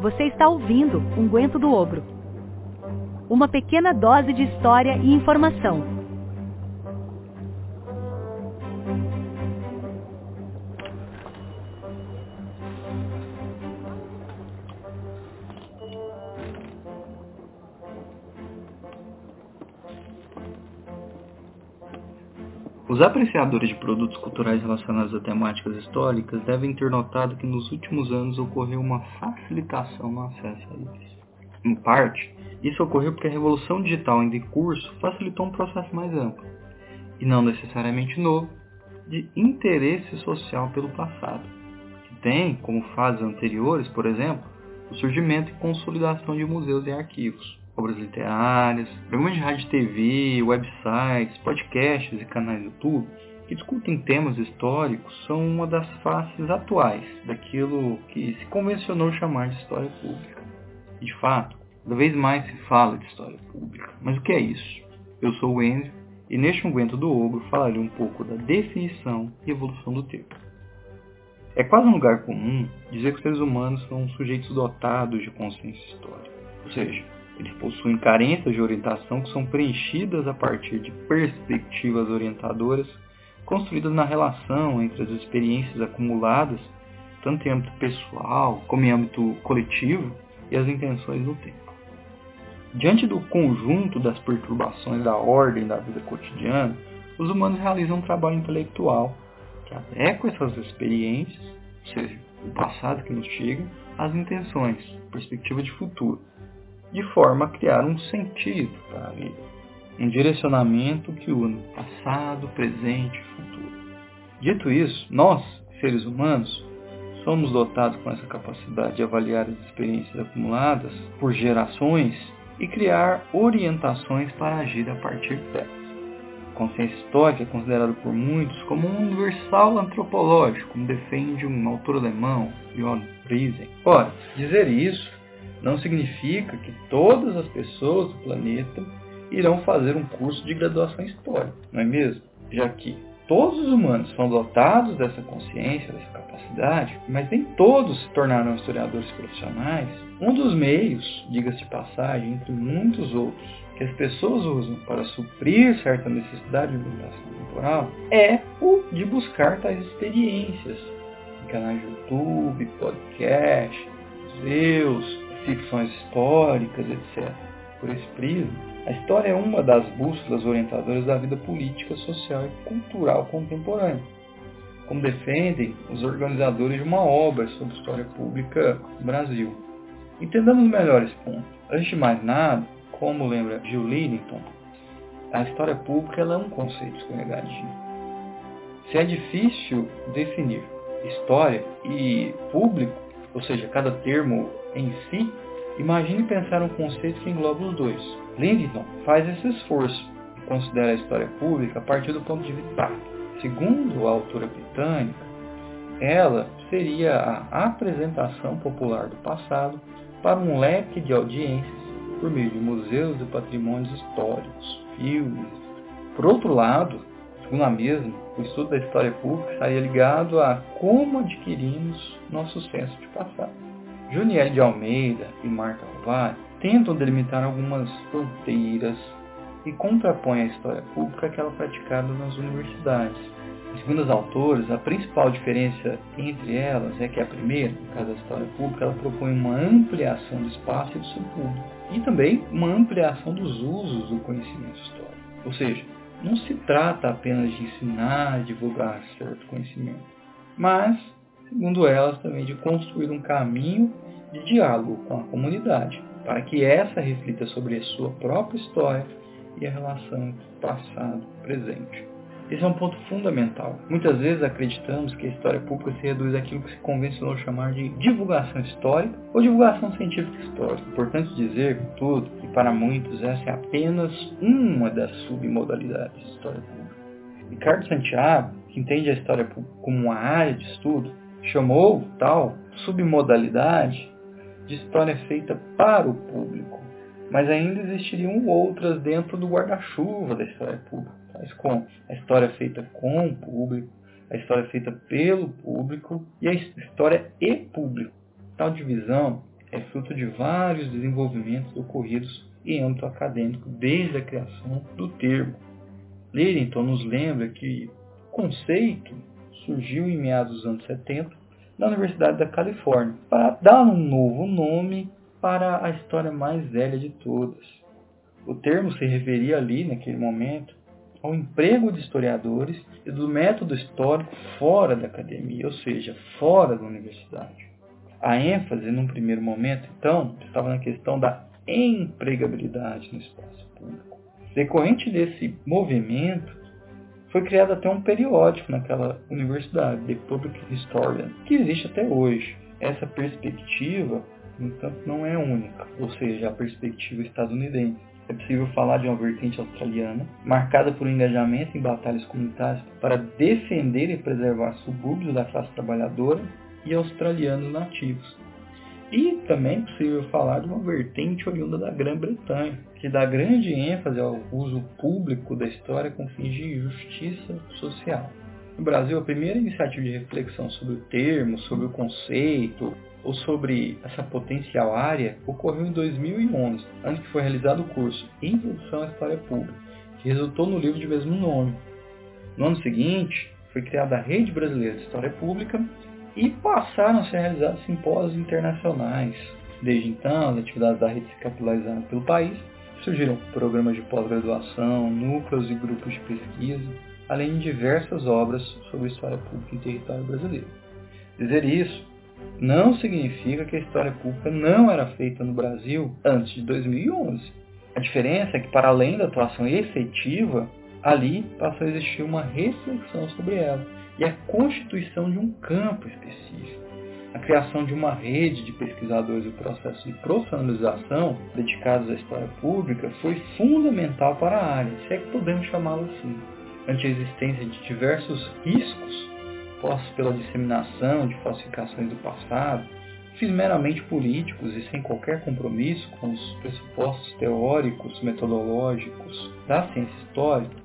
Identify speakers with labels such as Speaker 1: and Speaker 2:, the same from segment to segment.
Speaker 1: Você está ouvindo um Guento do Ogro. Uma pequena dose de história e informação
Speaker 2: Os apreciadores de produtos culturais relacionados a temáticas históricas devem ter notado que nos últimos anos ocorreu uma facilitação no acesso a eles. Em parte, isso ocorreu porque a revolução digital em curso facilitou um processo mais amplo, e não necessariamente novo, de interesse social pelo passado, que tem, como fases anteriores, por exemplo, o surgimento e consolidação de museus e arquivos obras literárias, programas de rádio e TV, websites, podcasts e canais do YouTube que discutem temas históricos são uma das faces atuais daquilo que se convencionou chamar de história pública. E, de fato, cada vez mais se fala de história pública. Mas o que é isso? Eu sou o Enzo e neste Unguento do Ogro falarei um pouco da definição e evolução do termo. É quase um lugar comum dizer que os seres humanos são sujeitos dotados de consciência histórica, ou seja, eles possuem carências de orientação que são preenchidas a partir de perspectivas orientadoras construídas na relação entre as experiências acumuladas, tanto em âmbito pessoal como em âmbito coletivo, e as intenções do tempo. Diante do conjunto das perturbações da ordem da vida cotidiana, os humanos realizam um trabalho intelectual que adequa essas experiências, ou seja, o passado que nos chega, às intenções, perspectiva de futuro, de forma a criar um sentido para a vida, um direcionamento que une passado, presente e futuro. Dito isso, nós, seres humanos, somos dotados com essa capacidade de avaliar as experiências acumuladas por gerações e criar orientações para agir a partir delas. A consciência histórica é considerada por muitos como um universal antropológico, como defende um autor alemão, Johann Friesen. Ora, dizer isso não significa que todas as pessoas do planeta irão fazer um curso de graduação histórica, não é mesmo? Já que todos os humanos são dotados dessa consciência, dessa capacidade, mas nem todos se tornarão historiadores profissionais. Um dos meios, diga-se de passagem, entre muitos outros, que as pessoas usam para suprir certa necessidade de divulgação temporal é o de buscar tais experiências em canais de YouTube, podcast, museus, ficções históricas, etc. Por esse prisma, a história é uma das bússolas orientadoras da vida política, social e cultural contemporânea, como defendem os organizadores de uma obra sobre história pública no Brasil. Entendamos melhor esse ponto. Antes de mais nada, como lembra Gil Liddington, a história pública é um conceito escorregadio. Se é difícil definir história e público, ou seja, cada termo em si, imagine pensar um conceito que engloba os dois. Lindenton faz esse esforço e considera a história pública a partir do ponto de vista. Segundo a autora britânica, ela seria a apresentação popular do passado para um leque de audiências por meio de museus e patrimônios históricos, filmes. Por outro lado, segundo a mesma, o estudo da história pública estaria ligado a como adquirimos nosso senso de passado. Juniel de Almeida e Marta Rovar tentam delimitar algumas fronteiras e contrapõem a história pública àquela praticada nas universidades. Segundo os autores, a principal diferença entre elas é que a primeira, no caso da história pública, ela propõe uma ampliação do espaço e do seu público, e também uma ampliação dos usos do conhecimento histórico. Ou seja, não se trata apenas de ensinar divulgar certo conhecimento, mas segundo elas, também de construir um caminho de diálogo com a comunidade, para que essa reflita sobre a sua própria história e a relação passado presente. Esse é um ponto fundamental. Muitas vezes acreditamos que a história pública se reduz àquilo que se convencionou chamar de divulgação histórica ou divulgação científica histórica. Importante dizer, contudo, que para muitos essa é apenas uma das submodalidades de história pública. Ricardo Santiago, que entende a história pública como uma área de estudo, chamou tal submodalidade de história feita para o público, mas ainda existiriam outras dentro do guarda-chuva da história pública, tais como a história feita com o público, a história feita pelo público e a história e público. Tal divisão é fruto de vários desenvolvimentos ocorridos em âmbito acadêmico desde a criação do termo. Lerington nos lembra que o conceito surgiu em meados dos anos 70 na Universidade da Califórnia para dar um novo nome para a história mais velha de todas. O termo se referia ali, naquele momento, ao emprego de historiadores e do método histórico fora da academia, ou seja, fora da universidade. A ênfase, num primeiro momento, então, estava na questão da empregabilidade no espaço público. Decorrente desse movimento, foi criado até um periódico naquela universidade, The Public Historian, que existe até hoje. Essa perspectiva, no entanto, não é única, ou seja, a perspectiva estadunidense. É possível falar de uma vertente australiana, marcada por um engajamento em batalhas comunitárias para defender e preservar subúrbios da classe trabalhadora e australianos nativos, e também é possível falar de uma vertente oriunda da Grã-Bretanha, que dá grande ênfase ao uso público da história com fins de justiça social. No Brasil, a primeira iniciativa de reflexão sobre o termo, sobre o conceito ou sobre essa potencial área ocorreu em 2011, antes que foi realizado o curso Introdução à História Pública, que resultou no livro de mesmo nome. No ano seguinte, foi criada a Rede Brasileira de História Pública e passaram a ser realizados simpósios internacionais. Desde então, as atividades da rede se capitalizaram pelo país, surgiram programas de pós-graduação, núcleos e grupos de pesquisa, além de diversas obras sobre história pública em território brasileiro. Dizer isso não significa que a história pública não era feita no Brasil antes de 2011. A diferença é que, para além da atuação efetiva, ali passou a existir uma reflexão sobre ela e a constituição de um campo específico. A criação de uma rede de pesquisadores e processo de profissionalização dedicados à história pública foi fundamental para a área, se é que podemos chamá-lo assim. Ante a existência de diversos riscos postos pela disseminação de falsificações do passado, fins meramente políticos e sem qualquer compromisso com os pressupostos teóricos, metodológicos da ciência histórica,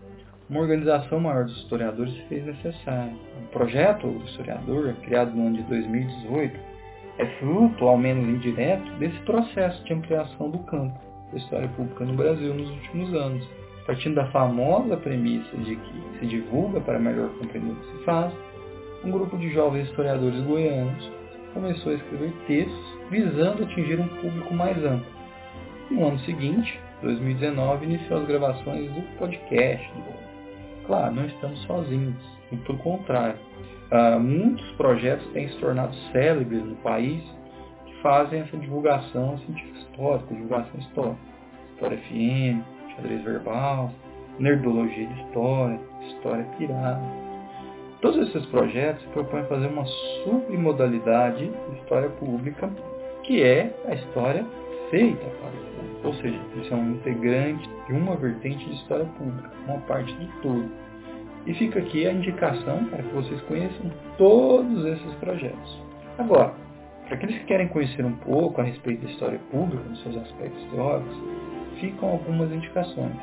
Speaker 2: uma organização maior dos historiadores se fez necessária. O projeto do historiador, criado no ano de 2018, é fruto, ao menos indireto, desse processo de ampliação do campo da história pública no Brasil nos últimos anos, partindo da famosa premissa de que se divulga para melhor compreender o que se faz, um grupo de jovens historiadores goianos começou a escrever textos visando atingir um público mais amplo. No ano seguinte, 2019, iniciou as gravações do podcast do Claro, não estamos sozinhos, e contrário. Uh, muitos projetos têm se tornado célebres no país que fazem essa divulgação científica histórica, divulgação histórica. História FM, xadrez verbal, nerdologia de história, história pirata. Todos esses projetos propõem fazer uma submodalidade de história pública, que é a história Ou seja, isso é um integrante de uma vertente de história pública, uma parte do todo. E fica aqui a indicação para que vocês conheçam todos esses projetos. Agora, para aqueles que querem conhecer um pouco a respeito da história pública, nos seus aspectos teóricos, ficam algumas indicações.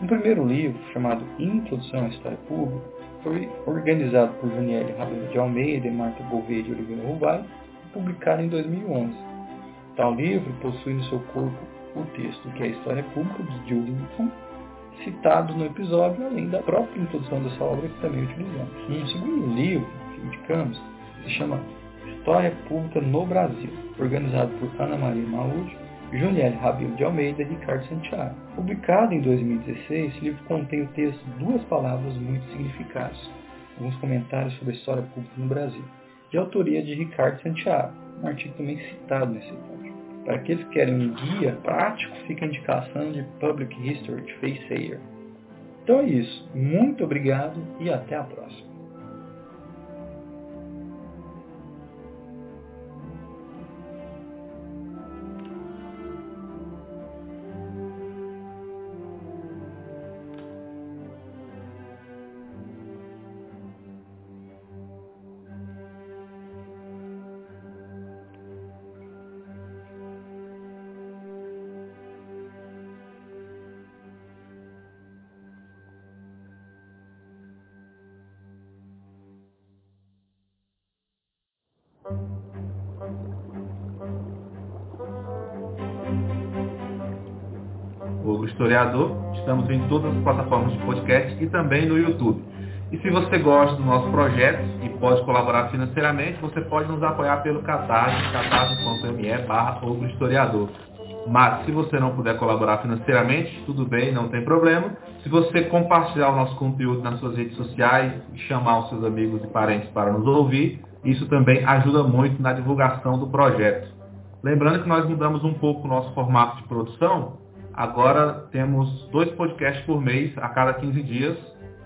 Speaker 2: Um primeiro livro, chamado Introdução à História Pública, foi organizado por Juniel Rabelo de Almeida e Marta Gouveia de Oliveira Rubai e publicado em 2011. Tal livro possui no seu corpo o texto que é a História Pública de Lincoln, citado no episódio, além da própria introdução dessa obra que também utilizamos. Um segundo livro que indicamos se chama História Pública no Brasil, organizado por Ana Maria Maúde, Juniel Rabil de Almeida e Ricardo Santiago. Publicado em 2016, esse livro contém o texto Duas Palavras Muito Significadas, alguns comentários sobre a história pública no Brasil, de autoria de Ricardo Santiago, um artigo também citado nesse episódio. Para aqueles que querem um guia prático, fica a indicação de Public History de Faye Então é isso. Muito obrigado e até a próxima.
Speaker 3: Historiador. Estamos em todas as plataformas de podcast e também no YouTube. E se você gosta do nosso projeto e pode colaborar financeiramente, você pode nos apoiar pelo Catarse, catarse.me barra historiador. Mas se você não puder colaborar financeiramente, tudo bem, não tem problema. Se você compartilhar o nosso conteúdo nas suas redes sociais e chamar os seus amigos e parentes para nos ouvir, isso também ajuda muito na divulgação do projeto. Lembrando que nós mudamos um pouco o nosso formato de produção. Agora temos dois podcasts por mês, a cada 15 dias.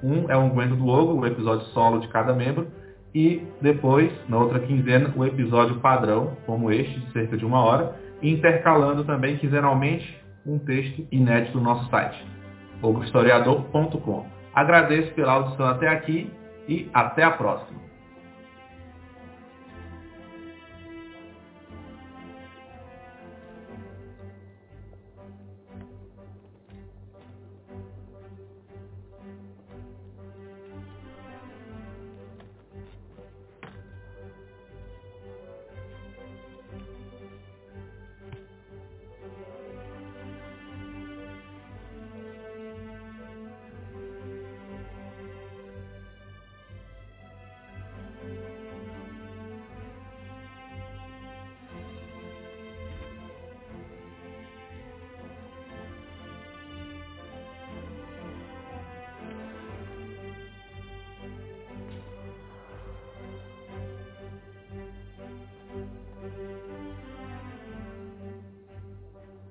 Speaker 3: Um é o Unguento do Ogo, o episódio solo de cada membro. E depois, na outra quinzena, o episódio padrão, como este, de cerca de uma hora intercalando também quinzenalmente um texto inédito no nosso site, ogrohistoriador.com. Agradeço pela audição até aqui e até a próxima.